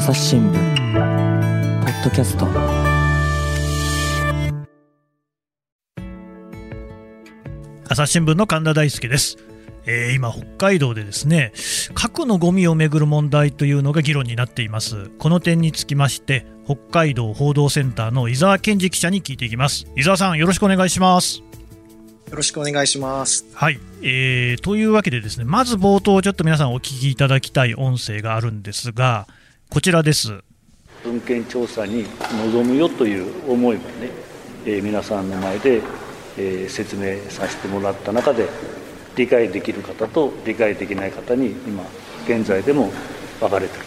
朝日新聞ポッドキャスト。朝日新聞の神田大輔です、えー今北海道でですね核のゴミをめぐる問題というのが議論になっています。この点につきまして北海道報道センターの伊沢健二記者に聞いていきます。伊沢さんよろしくお願いします。よろしくお願いします。はい、えーというわけでですねまず冒頭ちょっと皆さんお聞きいただきたい音声があるんですがこちらです。文献調査に臨むよという思いもね、えー皆さんの前で、えー説明させてもらった中で理解できる方と理解できない方に今現在でも分かれてる。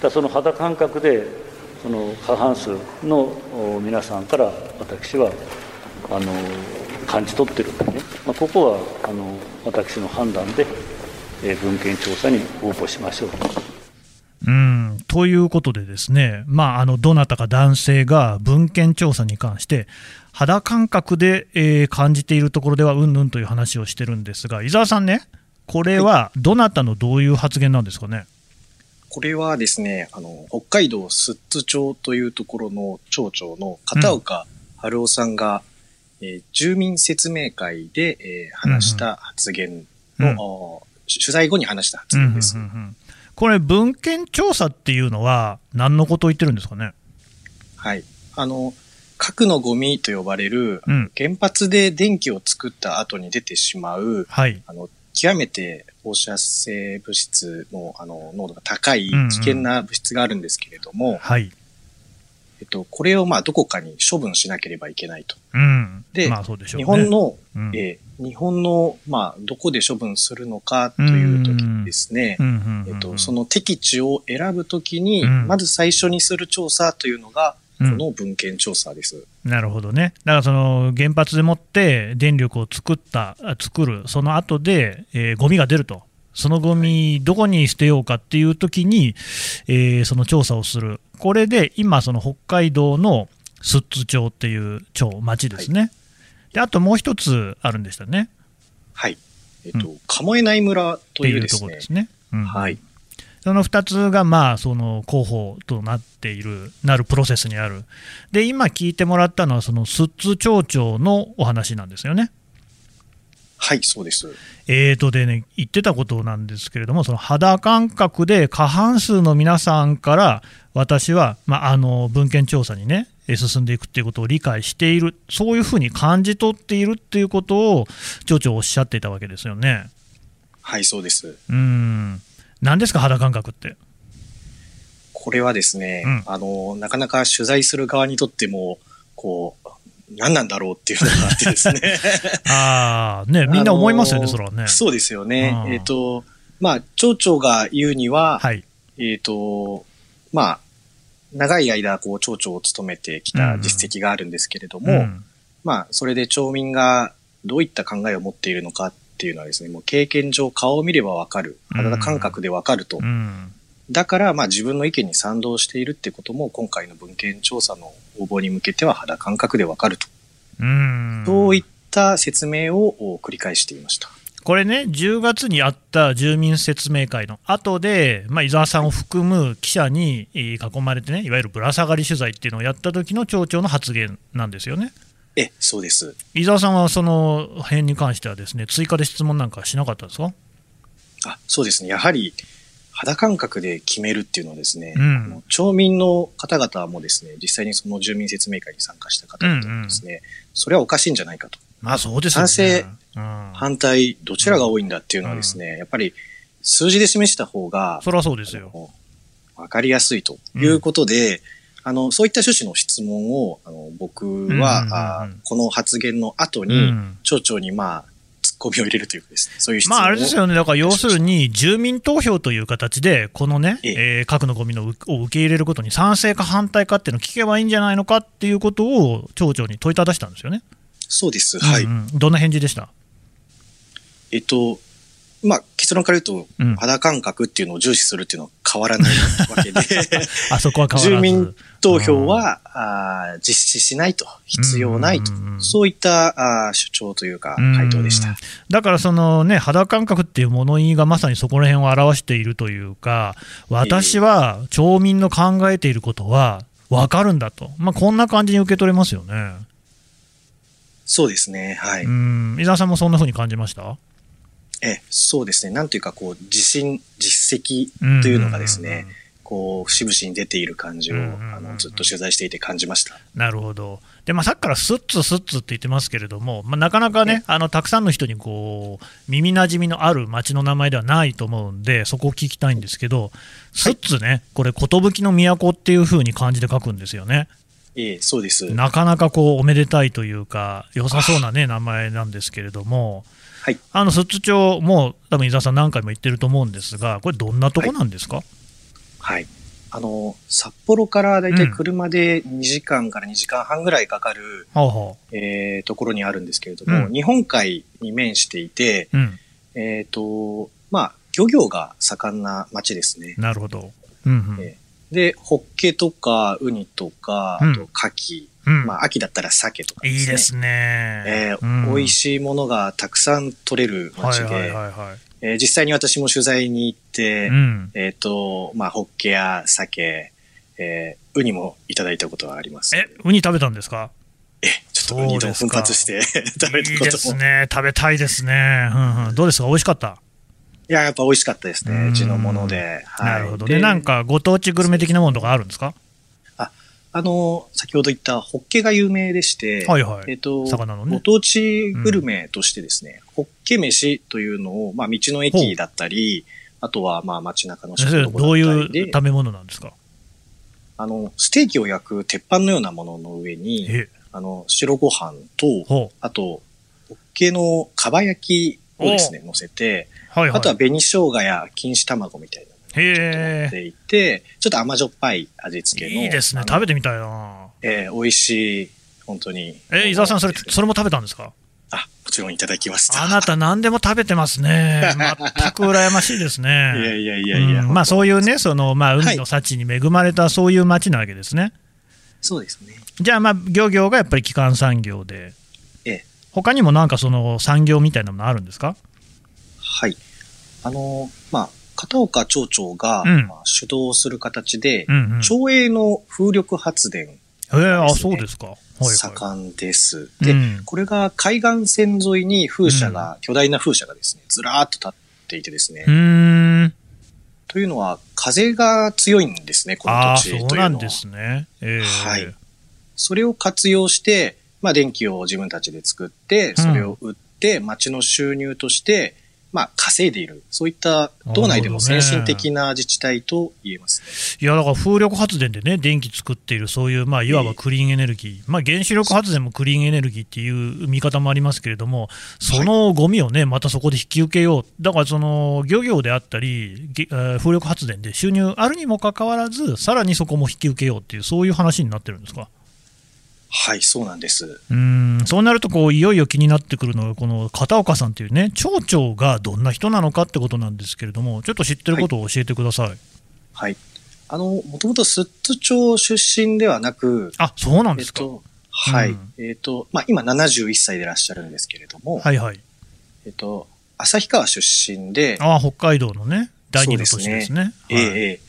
だその肌感覚でその過半数の皆さんから私はあの感じ取ってるんでね、まあ、ここはあの私の判断で、え文献調査に応募しましょう。と。うんということで、ですね、まあ、あのどなたか男性が文献調査に関して、肌感覚で、えー感じているところではうんぬんという話をしてるんですが、伊沢さんね、これはどなたのどういう発言なんですかね？これはですね、あの、北海道寿都町というところの町長の片岡春夫さんが、えー住民説明会で、えー話した発言の、うん。お取材後に話した発言です。うんうんうんうんこれ、文献調査っていうのは、何のことを言ってるんですかね？はい。あの、核のゴミと呼ばれる、うん原発で電気を作った後に出てしまう、はい、あの、極めて放射性物質の、あの、濃度が高いうんうん危険な物質があるんですけれども、はい、えっと、これをまあどこかに処分しなければいけないと。うん、で。日本の、うんえー日本の、まあ、どこで処分するのかという時にですね、うんうんうんうんえっと、その適地を選ぶときに、うんまず最初にする調査というのが、うんこの文献調査です。なるほどね。だからその原発でもって電力を作った、あ作る、その後で、えーゴミが出ると。そのゴミ、どこに捨てようかっていうときに、えーその調査をする。これで今、その北海道の寿都町っていう町、町ですね。で、あともう一つあるんでしたね。はい。えっと、鴨江内村っていうというですねところです。ね。うんはい。その2つが、まあ、その候補となっている、なるプロセスにある。で、今聞いてもらったのは、その寿都町長のお話なんですよね。はい、そうです。えーとでね、言ってたことなんですけれども、その肌感覚で過半数の皆さんから、私は、まあ、あの文献調査にね、えー進んでいくっていうことを理解している、そういうふうに感じ取っているっていうことを、町長おっしゃっていたわけですよね。はい、そうです。うーん、何ですか、肌感覚って？これはですね、うんあの、なかなか取材する側にとっても、こう、何なんだろうっていうのがあってですね。ああ、ね、みんな思いますよね、あのーそれはね。そうですよね。うんえっ、と、まあ、町長が言うには、はい。えっ、と、まあ、長い間、こう、町長を務めてきた実績があるんですけれども、うんまあ、それで町民がどういった考えを持っているのかっていうのはですね、もう経験上顔を見ればわかる。肌感覚でわかると。うんだから、まあ自分の意見に賛同しているってことも、今回の文献調査の応募に向けては肌感覚でわかると。うんそういった説明を繰り返していました。これね、10月にあった住民説明会の後で、まあ、伊沢さんを含む記者にえー囲まれてね、いわゆるぶら下がり取材っていうのをやった時の町長の発言なんですよね。え、そうです。伊沢さんはその辺に関してはですね、追加で質問なんかしなかったですか？あ、そうですね。やはり、肌感覚で決めるっていうのはですね、うん町民の方々もですね、実際にその住民説明会に参加した方々もですね、それはおかしいんじゃないかと。まあそうですよね。賛成うん、反対、どちらが多いんだっていうのはですね、やっぱり数字で示した方が、そりゃそうですよ。わかりやすいということで、あの、そういった趣旨の質問を、あの僕は、この発言の後うに、ん町長にまあ、突っ込みを入れるというかですね、そういう質問を。まああれですよね、だから要するに住民投票という形で、このね、えええー核のゴミのうを受け入れることに賛成か反対かっていうのを聞けばいいんじゃないのかっていうことを町長に問いただしたんですよね。そうです。はい。うんうんどんな返事でした？えっと、まあ、結論から言うと、うん。肌感覚っていうのを重視するっていうのは変わらないわけで、あそこは変わらず。住民投票は、あー実施しないと、必要ないと。うんうんうん、そういったあー主張というか、回答でしうんた。だからそのね、肌感覚っていう物言いがまさにそこら辺を表しているというか、私は町民の考えていることは分かるんだと、まあ、こんな感じに受け取れますよね。そうですね、はい。うん、伊沢さんもそんな風に感じました？えそうですね、なんというか、こう、自信、実績というのがですね、こう、節々に出ている感じを、あの、ずっと取材していて感じました。なるほど。で、まあ、さっきからスッツスッツって言ってますけれども、まあ、なかなかね、あの、たくさんの人にこう、耳馴染みのある町の名前ではないと思うんで、そこを聞きたいんですけど、スッツね、これ、寿の都っていう風に漢字で書くんですよね。ええそうです。なかなかこう、おめでたいというか、良さそうなね、名前なんですけれども、はい。あの、寿都町、もう、多分伊沢さん何回も言ってると思うんですが、これ、どんなとこなんですか、はい。あの、札幌からだいたい車で2時間から2時間半ぐらいかかる、はあはあ。えーところにあるんですけれども、うん日本海に面していて、うん。えっ、と、まあ、漁業が盛んな町ですね。なるほど。うんうん。えで、ホッケとか、ウニとか、うんあと、牡蠣、うんまあ、秋だったら鮭とかですね。いいですね。えーうん美味しいものがたくさん取れる町で、はいはいはいはい。えー実際に私も取材に行って、うん。えっ、と、まあ、ホッケや鮭、えーウニもいただいたことはあります。え、ウニ食べたんですか？えちょっとウニとも奮発して 食べたいいでことも。すね。食べたいですね。うんうん。どうですか？美味しかった？いや、やっぱ美味しかったですうんね。地のもので。はい、なるほどね。でなんか、ご当地グルメ的なものとかあるんですか？あの、先ほど言ったホッケが有名でして、はいはい。えっ、と、魚のね。ご当地グルメとしてですね、ホッケ飯というのを、まあ、道の駅だったり、あとは、まあ、街中の食堂だったどうりいうで、食べ物なんですか？あの、ステーキを焼く鉄板のようなものの上に、え、あの、白ご飯と、ほあと、ホッケのかば焼きをですね、乗せて、う。はいはい。あとは紅生姜や錦糸卵みたいなへっていて、ちょっと甘じょっぱい味付え。けの。いいですね。食べてみたいな。えー美味しい、本当に。え、伊沢さん、それ、それも食べたんですか？あ、もちろんいただきました。あなた何でも食べてますね。全く羨ましいですね。いやいやいやいや。うんまあそういうね。ね、そのまあ海の幸に恵まれたそういう町なわけですね。そうですね。じゃあまあ漁業がやっぱり基幹産業で、ええ他にもなんかその産業みたいなものあるんですか？はい。あの、まあ、片岡町長が、うんまあ主導する形で、うんうん。町営の風力発電ええあ、そうですか。はいはい。盛んです。で、うんこれが海岸線沿いに風車が、巨大な風車がですね、ずらーっと立っていてですね、うーん。というのは風が強いんですね、この土地というのは。そうなんですね。ええはいそれを活用して、まあ、電気を自分たちで作って、それを売って、町の収入として、まあ、稼いでいる。そういった、道内でも先進的な自治体と言えますね。いや、だから風力発電でね、電気作っている、そういう、まあ、いわばクリーンエネルギー、まあ、原子力発電もクリーンエネルギーっていう見方もありますけれども、そのゴミをね、またそこで引き受けよう、だからその漁業であったり、風力発電で収入あるにもかかわらず、さらにそこも引き受けようっていう、そういう話になってるんですか？はい、そうなんです。うーんそうなるとこう、いよいよ気になってくるのが、この片岡さんというね、町長がどんな人なのかってことなんですけれども、ちょっと知ってることを教えてください。はい。あの、もともと寿都町出身ではなく、あそうなんですか。えっと、はい。うんえっと、まあ、今71歳でいらっしゃるんですけれども、はいはい。えっと、旭川出身で、ああ、北海道のね、第二の都市ですね。はいええええ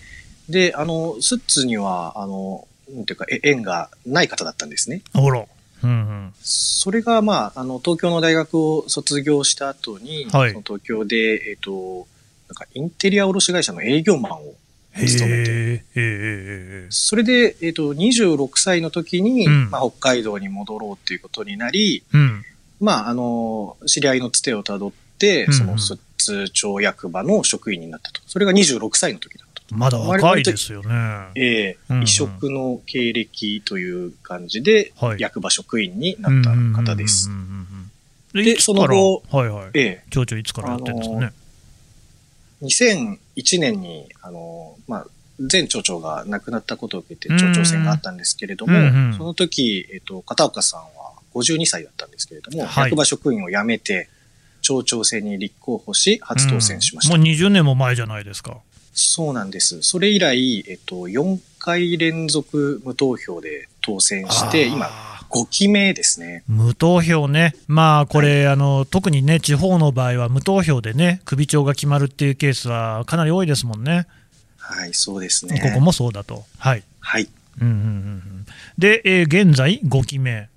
で、あの、スッツには、あの、なんていうか、え縁がない方だったんですね。ほら。うんうん。それが、まあ、あの、東京の大学を卒業した後に、はいその東京で、えっ、と、なんか、インテリア卸会社の営業マンを勤めて、それで、えっ、と、26歳の時に、うんまあ、北海道に戻ろうっていうことになり、うん。まあ、あの、知り合いのつてをたどって、その、寿都町役場の職員になったと。それが26歳の時だったと。まだ若いですよね。ええうんうん異色の経歴という感じで、はい役場職員になった方です。でその後はいはい。ええ町長いつからやってるんですかね？2001年に、あの、まあ、前町長が亡くなったことを受けてうん町長選があったんですけれども、うんうんその時、えっと、片岡さんは52歳だったんですけれども、はい役場職員を辞めて、町長選に立候補し、初当選しました。うんもう20年も前じゃないですか。そうなんです。それ以来、えっと、4回連続無投票で当選して、今、あー5期目ですね。無投票ね、まあこれ、あの特にね、地方の場合は無投票でね、首長が決まるっていうケースはかなり多いですもんね、はい、そうですね。ここもそうだと。はいはい、うんうんうんうん、で、えー現在、5期目。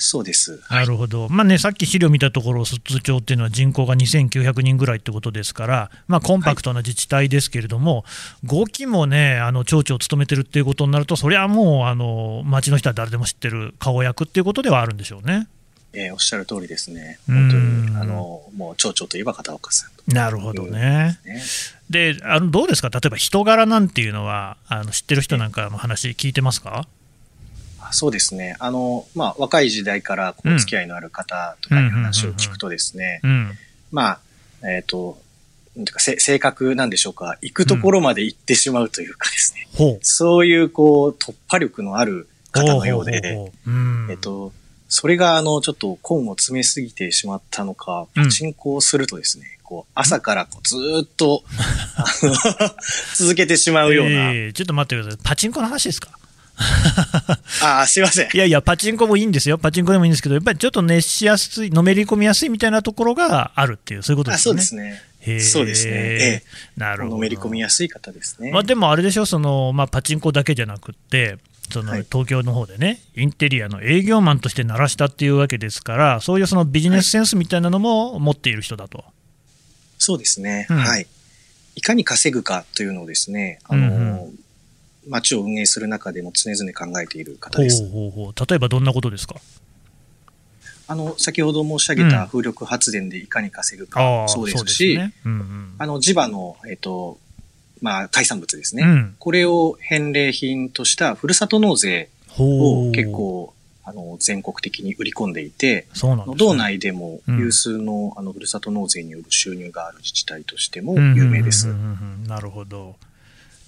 そうです。なるほど、まあね、さっき資料見たところ、寿都町っていうのは人口が2900人ぐらいってことですから、まあ、コンパクトな自治体ですけれども、5期もね、あの町長を務めてるっていうことになると、そりゃもう、あの町の人は誰でも知ってる顔役っていうことではあるんでしょうね。えーおっしゃる通りですね。うん本当に、あの、もう町長といえば片岡さんとなるほどね。ね。であのどうですか、例えば人柄なんていうのは、あの知ってる人なんかの話、聞いてますか？あそうですね。あの、まあ、若い時代からこうん。う付き合いのある方とかに話を聞くとですね、うん、まあ、えっ、と、なんていうか、せ性格なんでしょうか、行くところまで行ってしまうというかですね、ほう。そういう、こう、突破力のある方のようで、えっと、それが、あの、ちょっと根を詰めすぎてしまったのか、うん。パチンコをするとですね、こう、朝からこうずーっと、続けてしまうような、えーちょっと待ってください、パチンコの話ですか？ああ、すいませんい。やいや、パチンコもいいんですよ、パチンコでもいいんですけど、やっぱりちょっと熱しやすい、のめり込みやすいみたいなところがあるっていう、そういうことであすよね。そうですね。そうですねえなるほど。のめり込みやすい方ですね。まあ、でもあれでしょ、そのまあ、パチンコだけじゃなくって、そのはい東京の方でね、インテリアの営業マンとして鳴らしたっていうわけですから、そういうそのビジネスセンスみたいなのも持っている人だと。そうですね、うんはい。いかに稼ぐかというのをですね、あの、うん街を運営する中でも常々考えている方ほうです。ほうほう例えばどんなことですか？あの、先ほど申し上げた風力発電でいかに稼ぐかあもあそうですし、ね。うんうん。あの、地場の、えっ、と、まあ、海産物ですね。うん。これを返礼品としたふるさと納税ほう。を結構、あの、全国的に売り込んでいて、ね、道内でもうん有数の、あの、ふるさと納税による収入がある自治体としてもうん有名です。うんうん。うんうんなるほど。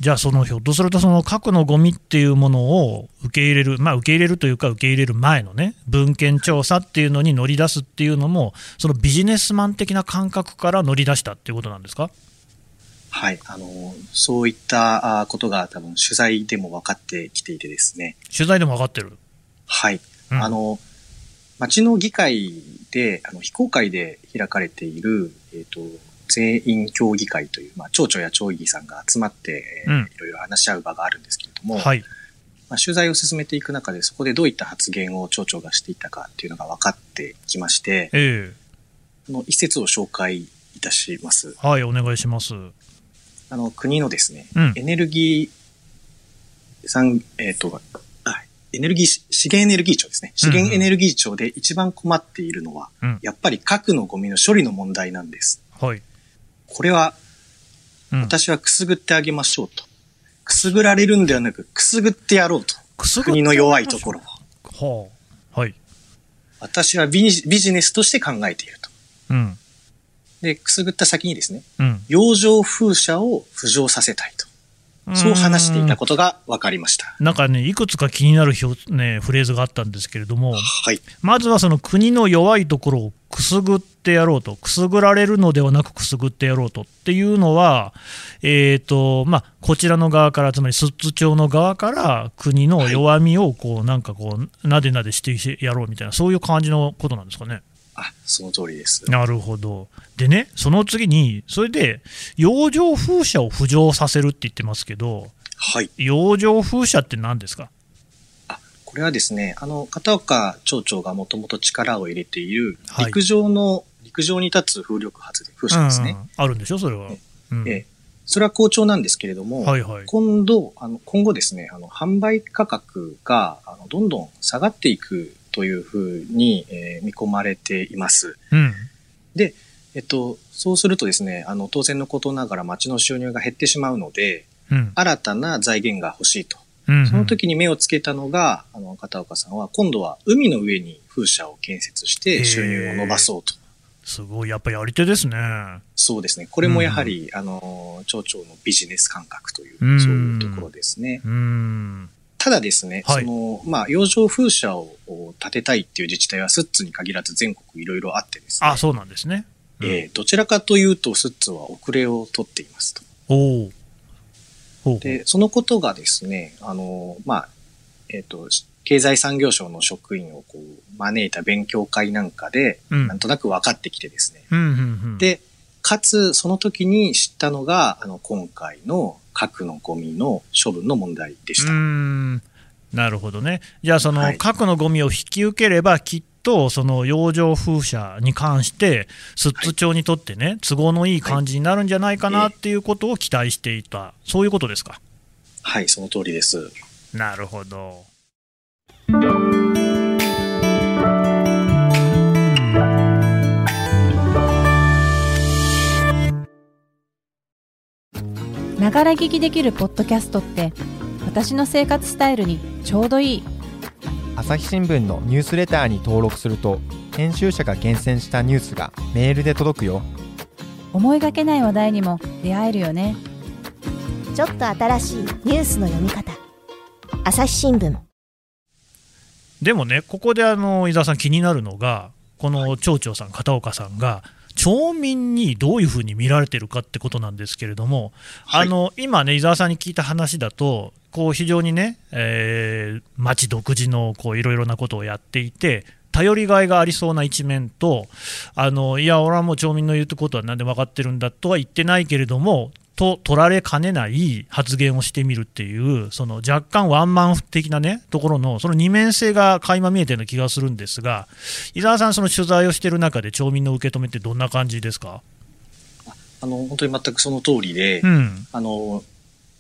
じゃあ、そのひょっとすると、その核のゴミっていうものを受け入れる、まあ、受け入れるというか、受け入れる前のね、文献調査っていうのに乗り出すっていうのも、そのビジネスマン的な感覚から乗り出したっていうことなんですか？はい。あの、そういったあことが多分取材でも分かってきていてですね。取材でも分かってる？はい。うんあの、町の議会で、あの、非公開で開かれている、えっ、と、全員協議会という、まあ、町長や町議さんが集まって、えーうんいろいろ話し合う場があるんですけれども、はい。まあ、取材を進めていく中で、そこでどういった発言を町長がしていたかっていうのが分かってきまして、えこの一節を紹介いたします。えはい、お願いします。あの、国のですね、うんエネルギー産、えっ、と、あエネルギーし、資源エネルギー庁ですね。資源エネルギー庁で一番困っているのは、うんやっぱり核のゴミの処理の問題なんです。はい。これは、うん、私はくすぐってあげましょうと。くすぐられるんではなく、くすぐってやろうと。くすぐ国の弱いところを。はあ。はい。私はビジビジネスとして考えていると。うん。で、くすぐった先にですね、うん。洋上風車を浮上させたいと。そう話していたことが分かりました。なんかね、いくつか気になる表、ね、フレーズがあったんですけれども、はい。まずはその国の弱いところをくすぐってやろうと、くすぐられるのではなくくすぐってやろうとっていうのは、えーとまあ、こちらの側から、つまり寿都町の側から国の弱みをこうなんかこう、なでなでしてやろうみたいな、そういう感じのことなんですかね。あ、その通りです。なるほど。でね、その次に、それで洋上風車を浮上させるって言ってますけど、はい。洋上風車って何ですか？これはですね、あの、片岡町長がもともと力を入れている、はい陸上の、陸上に立つ風力発電、風車ですね。うんあるんでしょ、それは。うんええそれは好調なんですけれども、はいはい。今度、あの、今後ですね、あの、販売価格が、あの、どんどん下がっていくというふうに、えー見込まれています。うんえっと、そうするとですね、あの、当然のことながら町の収入が減ってしまうので、うん新たな財源が欲しいと。うんその時に目をつけたのが、あの、片岡さんは、今度は海の上に風車を建設して収入を伸ばそうと。すごい、やっぱりやり手ですね。そうですね。これもやはり、あの、町長のビジネス感覚という、うんそういうところですね。うーん。ただですね、はいその、まあ、洋上風車を建てたいっていう自治体は、スッツに限らず全国いろいろあってですね。あ、そうなんですね。うんえーどちらかというと、スッツは遅れを取っていますと。おお。で、そのことがですね、あの、まあ、えっ、と、経済産業省の職員をこう招いた勉強会なんかで、うん。なんとなく分かってきてですね。うんうんうん、で、かつ、その時に知ったのが、あの、今回の核のゴミの処分の問題でした。ん。なるほどね、じゃあ、そのはい。核のゴミを引き受ければ、きっとその洋上風車に関して、寿都町にとってね、都合のいい感じになるんじゃないかなっていうことを期待していた、そういうことですか？はい、その通りです。なるほど。ながら聞きできるポッドキャストって私の生活スタイルにちょうどいい朝日新聞のニュースレターに登録すると編集者が厳選したニュースがメールで届くよ。思いがけない話題にも出会えるよね。ちょっと新しいニュースの読み方。朝日新聞。でもね、ここであの伊沢さん、気になるのが、この町長さん、片岡さんが、町民にどういうふうに見られてるかってことなんですけれども、はい。あの今ね、伊沢さんに聞いた話だと、こう非常にね、えー町独自のこういろいろなことをやっていて、頼りがいがありそうな一面と、あのいや、俺はもう町民の言うことは何でも分かってるんだとは言ってないけれども、と取られかねない発言をしてみるっていう、その若干ワンマン的なね、ところの、その二面性が垣間見えてるような気がするんですが、伊沢さん、その取材をしている中で、町民の受け止めってどんな感じですか？あの、本当に全くその通りで、うん、あの、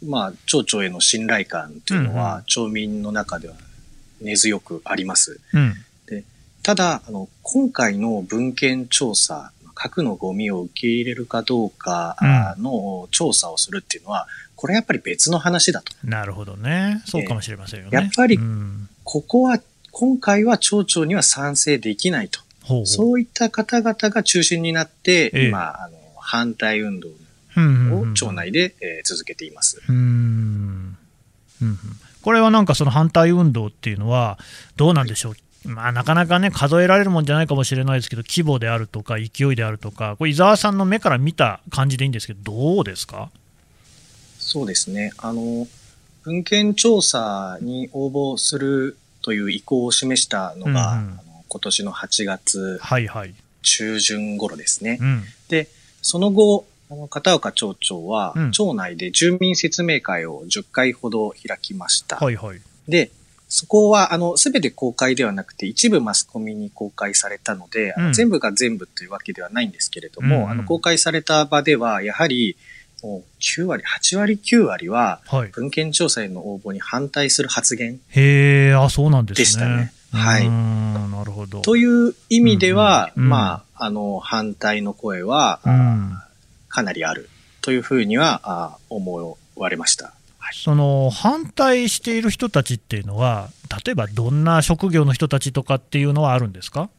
まあ、町長への信頼感というのは、うんうん町民の中では根強くあります。うん、ただ、あの、今回の文献調査、核のゴミを受け入れるかどうかあの調査をするっていうのは、これやっぱり別の話だと。なるほどね、そうかもしれませんよね。やっぱりうん。ここは、今回は町長には賛成できないと。ほうほう。そういった方々が中心になって、ええ。今、あの、反対運動を町内で、えー続けています。うーん。うんうん。これはなんかその反対運動っていうのは、どうなんでしょう、まあ、なかなかね、数えられるもんじゃないかもしれないですけど、規模であるとか、勢いであるとか、これ、伊沢さんの目から見た感じでいいんですけど、どうですか？そうですね。あの、文献調査に応募するという意向を示したのが、うんうんあの今年の8月はいはい。中旬頃ですね。うん、その後、あの片岡町長は、うん町内で住民説明会を10回ほど開きました。はいはい。で、そこは、あの、すべて公開ではなくて、一部マスコミに公開されたので、うん。全部が全部というわけではないんですけれどうんも、うん。あの、公開された場では、やはり、もう9割、8割、9割は、はい、文献調査への応募に反対する発言へえ、あそうなんですね。でしたね。はい。なるほど。という意味では、うんうんまあ、あの、反対の声は、うん。かなりあるというふうにはあ思われました。はい。その反対している人たちっていうのは、例えばどんな職業の人たちとかっていうのはあるんですか？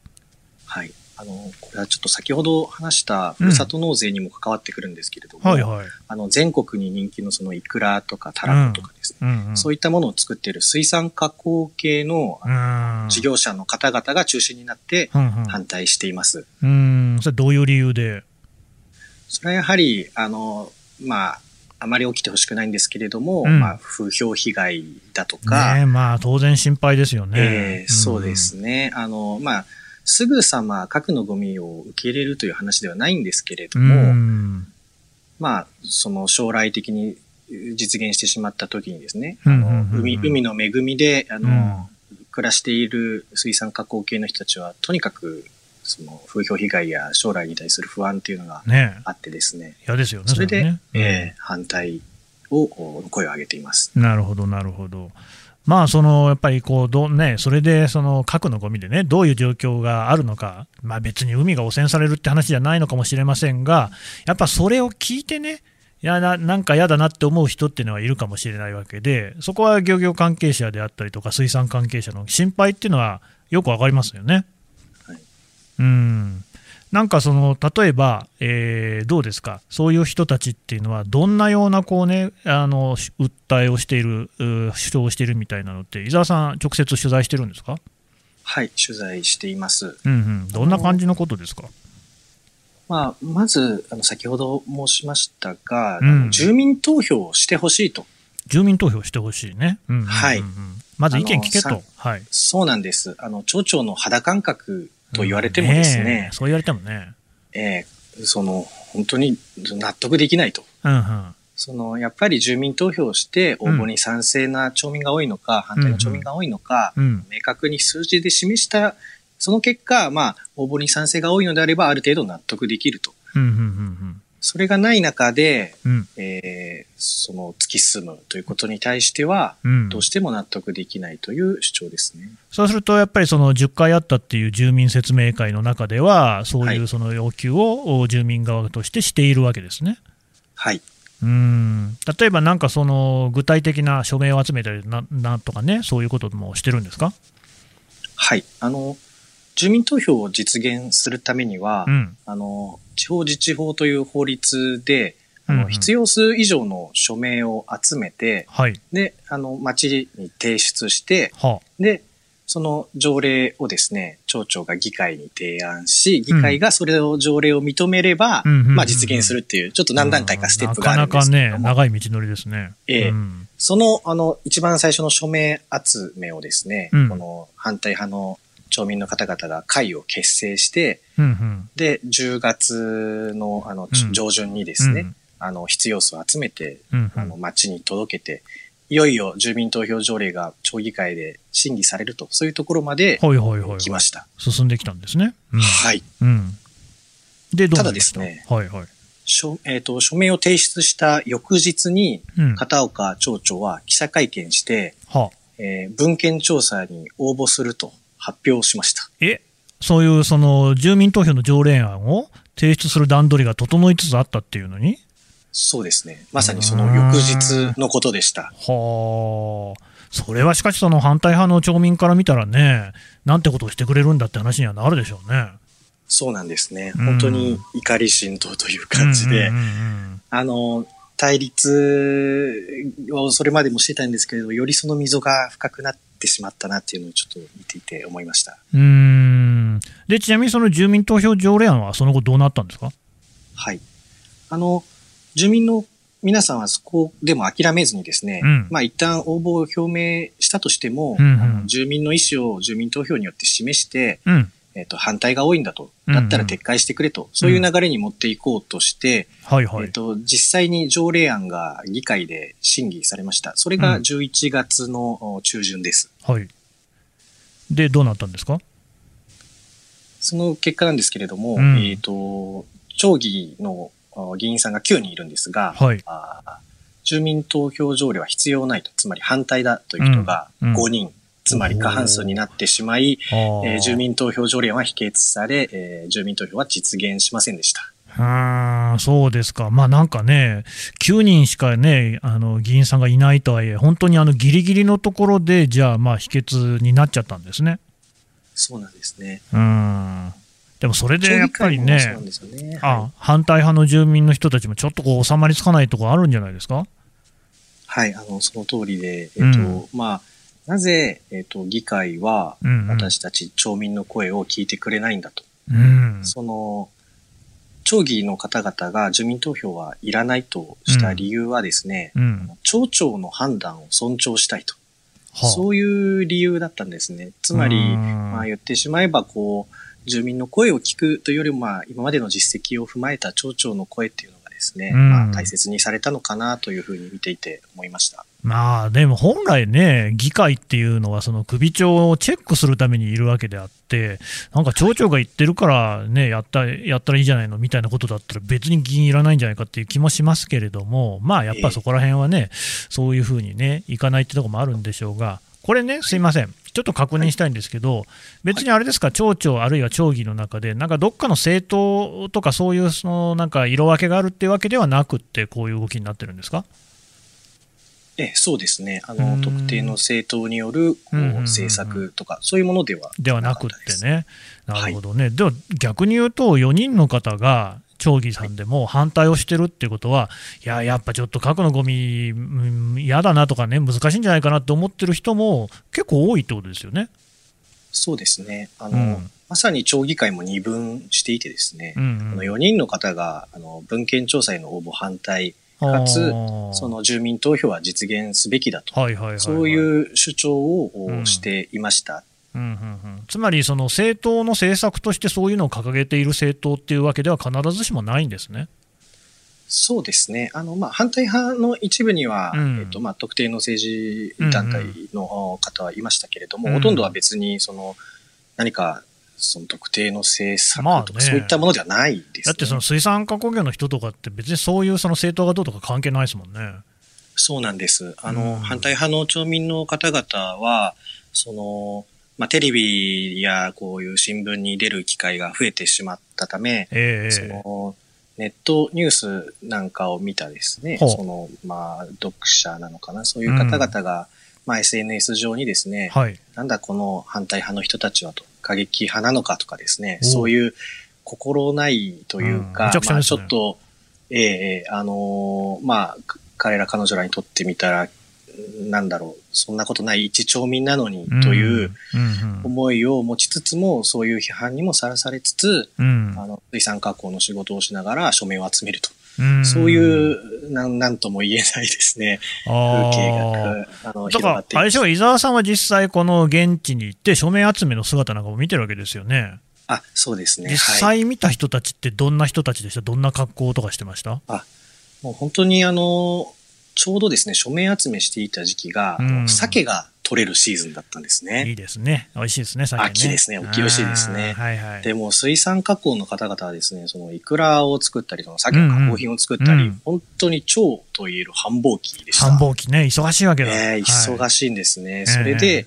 はい。あの、これはちょっと先ほど話したふるさと納税にも関わってくるんですけれども、はいはい。あの、全国に人気のそのイクラとかタラコとかですね、うんうん、そういったものを作っている水産加工系のうん事業者の方々が中心になってうんうん反対しています。うん、それどういう理由で？それはやはり、あの、まあ、あまり起きてほしくないんですけれども、うんまあ、風評被害だとか、ねまあ当然心配ですよね。えーそうですね。あの、まあ、すぐさま核のゴミを受け入れるという話ではないんですけれどうん。も、うんまあ、その将来的に実現してしまった時にですね、うんあうんうんうんの海海の恵みで、あの、うん暮らしている水産加工系の人たちは、とにかく、その風評被害や将来に対する不安っていうのがねあってですね、嫌ですよね、それで、ねえー反対をお声を上げています。なるほど、なるほど。まあ、そのやっぱりこうどう、ね、それでその核のゴミでね、どういう状況があるのか、まあ、別に海が汚染されるって話じゃないのかもしれませんが、やっぱそれを聞いてね、いやななんか嫌だなって思う人っていうのはいるかもしれないわけで、そこは漁業関係者であったりとか、水産関係者の心配っていうのはよくわかりますよね。はいうんなんかその例えば、えーどうですか、そういう人たちっていうのは、どんなようなこう、ね、あのし訴えをしている、う主張をしているみたいなのって、伊沢さん、直接取材してるんですか、はい、取材しています。うんうん、どんな感じのことですか？まあ、まず、あの、先ほど申しましたが、うん住民投票をしてほしいと。住民投票してほしいね。うんうんうんうんはいまず意見聞けと。はい。そうなんです。あの、町長の肌感覚と言われてもですうんね、えそう言われてもね。えーその、本当に納得できないと。うんうん。その、やっぱり住民投票をして応募に賛成な町民が多いのか、反対の町民が多いのか、うん。明確に数字で示した、その結果、まあ、応募に賛成が多いのであれば、ある程度納得できると。うんうんうんそれがない中で、うん。うん。えーその突き進むということに対しては、うんどうしても納得できないという主張ですね。そうすると、やっぱりその10回あったっていう住民説明会の中では、そうはいいうその要求をお住民側としてしているわけですね。はい。うん例えばなんかその具体的な署名を集めたりななんとかね、そういうこともしてるんですか、はい。あの、住民投票を実現するためには、うんあの、地方自治法という法律で、あの、うん。うん必要数以上の署名を集めて、はい、で、あの、町に提出して、はで、その条例をですね、町長が議会に提案し、議会がそれを条例を認めれば、うんうんうんうんまあ実現するっていう、ちょっと何段階かステップがあるんですけれども、なかなかね、長い道のりですね。ええ。うん。その、あの、一番最初の署名集めをですね、うん。この反対派の町民の方々が会を結成して、うんうん。で、10月の、あの、うん。上旬にですね、うんあの、必要数を集めて、うんあの、町に届けて、いよいよ住民投票条例が町議会で審議されると、そういうところまではいはいはいはい。来ました。進んできたんですね。うん。はい。うん、で、どうた？ただですねはいはい。署えっ、と、署名を提出した翌日に、うん。片岡町長は記者会見して、はえー文献調査に応募すると発表しました。え？そういうその住民投票の条例案を提出する段取りが整いつつあったっていうのに？そうですね。まさにその翌日のことでした。はあ、それはしかし、その反対派の町民から見たらね、なんてことをしてくれるんだって話にはなるでしょうね。そうなんですね。うん本当に怒り心頭という感じで、あの、対立をそれまでもしてたんですけれど、よりその溝が深くなってしまったなっていうのをちょっと見ていて思いました。うんうんでちなみにその住民投票条例案はその後どうなったんですか？はい。あの、住民の皆さんはそこでも諦めずにですね、うんまあ一旦応募を表明したとしても、うんうん住民の意思を住民投票によって示して、うん。えっ、と、反対が多いんだと。うんうんだったら撤回してくれと。そういう流れに持っていこうとして、はいはい。えっ、と、実際に条例案が議会で審議されました。それがうん11月のお中旬です。はい。で、どうなったんですか？その結果なんですけれども、うんえっ、と、町議のお議員さんが9人いるんですが、はい。住民投票条例は必要ないと、つまり反対だという人がうんうん5人、つまり過半数になってしまい、えー住民投票条例は否決され、えー住民投票は実現しませんでした。うそうですか。まあなんかね、9人しかね、あの、議員さんがいないとはいえ、本当にあの、ギリギリのところで、じゃあ、まあ、否決になっちゃったんですね。そうなんですね。うーん。でもそれでやっぱりね反対派の住民の人たちもちょっとこう収まりつかないところあるんじゃないですか？はい、あの、その通りで、えっ、と、うんまあ、なぜ、えっ、と、議会は。私たち町民の声を聞いてくれないんだと。うん。その、町議の方々が住民投票はいらないとした理由はですね、うん。町長の判断を尊重したいと。はあそういう理由だったんですね。つまり、うんまあ言ってしまえば、こう、住民の声を聞くというよりも、まあ今までの実績を踏まえた町長の声っていうのがですね、うんまあ大切にされたのかなというふうに見ていて思いました。まあでも本来ね、議会っていうのは、その首長をチェックするためにいるわけであって、なんか町長が言ってるからね、やったやったらいいじゃないのみたいなことだったら、別に議員いらないんじゃないかっていう気もしますけれども、まあやっぱそこら辺はね、そういうふうにね、いかないってとこもあるんでしょうが、これね、すいません、ちょっと確認したいんですけど、別にあれですか、町長あるいは町議の中で、なんかどっかの政党とか、そういうそのなんか色分けがあるっていうわけではなくって、こういう動きになってるんですか？ええ、そうですね。あの、うん。特定の政党によるこう政策とか、そういうものではではなくっ。てね、なるほどね、では逆に言うと、4人の方が町議さんでも反対をしてるっていうことは、いや、やっぱちょっと核のゴミ、うん嫌だなとかね、難しいんじゃないかなって思ってる人も結構多いってことですよね。そうですね。あの、うんまさに町議会も二分していてですね、うんあの4人の方があの文献調査への応募反対、かつその住民投票は実現すべきだと、はいはいはいはい、そういう主張をうんしていました。うんうんうん、つまり、その政党の政策としてそういうのを掲げている政党っていうわけでは必ずしもないんですね。そうですね。あの、まあ、反対派の一部には、うんえっと、まあ、特定の政治団体の方はいましたけれども、うんほとんどは別に、その、何か、その特定の政策とか、まあねそういったものではないです、ね。だってその水産加工業の人とかって、別にそういうその政党がどうとか関係ないですもんね。そうなんです。あの、うん反対派の町民の方々は、その、まあ、テレビやこういう新聞に出る機会が増えてしまったため、ええそのネットニュースなんかを見たですね、その、まあ、読者なのかな、そういう方々が、まあ、SNS 上にですね、はい。なんだこの反対派の人たちはと、過激派なのかとかですね、おそういう心ないというか、うん。まあ、ちょっと、ええええあのーまあ、か彼ら彼女らにとってみたら、なんだろう、そんなことない一町民なのにといううん思いを持ちつつも、そういう批判にもさらされつつ、うん。あの、水産加工の仕事をしながら署名を集めると。うん。そういう、なん、なんとも言えないですね、風景あが、あの、かあれでしょ、伊沢さんは実際、この現地に行って、署名集めの姿なんかも見てるわけですよね。あ、そうですね。実はい。際見た人たちって、どんな人たちでした、どんな格好とかしてました？もう本当にあの、ちょうどですね、署名集めしていた時期が、うん鮭が取れるシーズンだったんですね。いいですね、美味しいですね、最近ね。秋ですね大きい美味しいですねはいはい。でも水産加工の方々はですね、そのイクラを作ったり、その鮭の加工品を作ったり、うんうん本当に超と言える繁忙期でした。繁忙期ね、忙しいわけだ。ええ忙しい。んですね。えそれで、え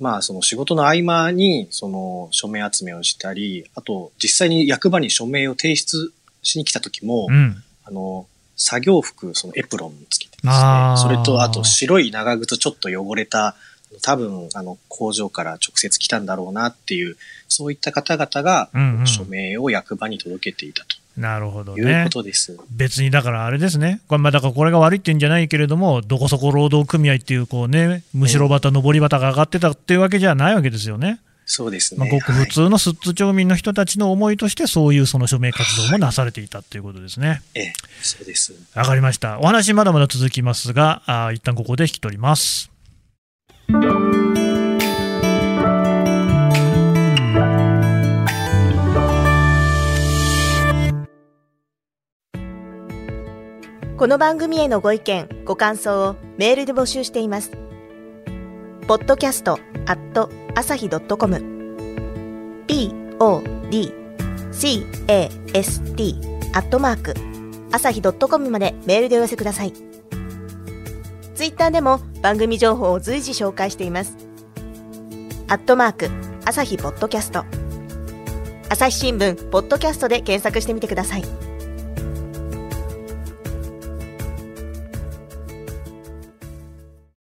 まあ、その仕事の合間に、その署名集めをしたり、あと、実際に役場に署名を提出しに来た時も、うん。あの、作業服、そのエプロンつけてですねそれと、あと白い長靴ちょっと汚れた、多分、あの、工場から直接来たんだろうなっていう、そういった方々が、うんうん署名を役場に届けていたなるほどというねこ。とです。別にだからあれですね、これまあだからこれが悪いってんじゃないけれども、どこそこ労働組合っていう、こうね、むしろ旗、上り旗が上がってたっていうわけじゃないわけですよね。そうですね。まあ、ごく普はい通の寿都町民の人たちの思いとして、そういうその署名活動もなされていたということですね。ええ、そうです。わかりました。お話まだまだ続きますが、あー一旦ここで引き取ります。この番組へのご意見ご感想をメールで募集しています podcast at 朝日 .com podcast アットマーク朝日 .com までメールでお寄せください。ツイッターでも番組情報を随時紹介しています。アットマーク朝日ポッドキャスト。朝日新聞ポッドキャストで検索してみてください。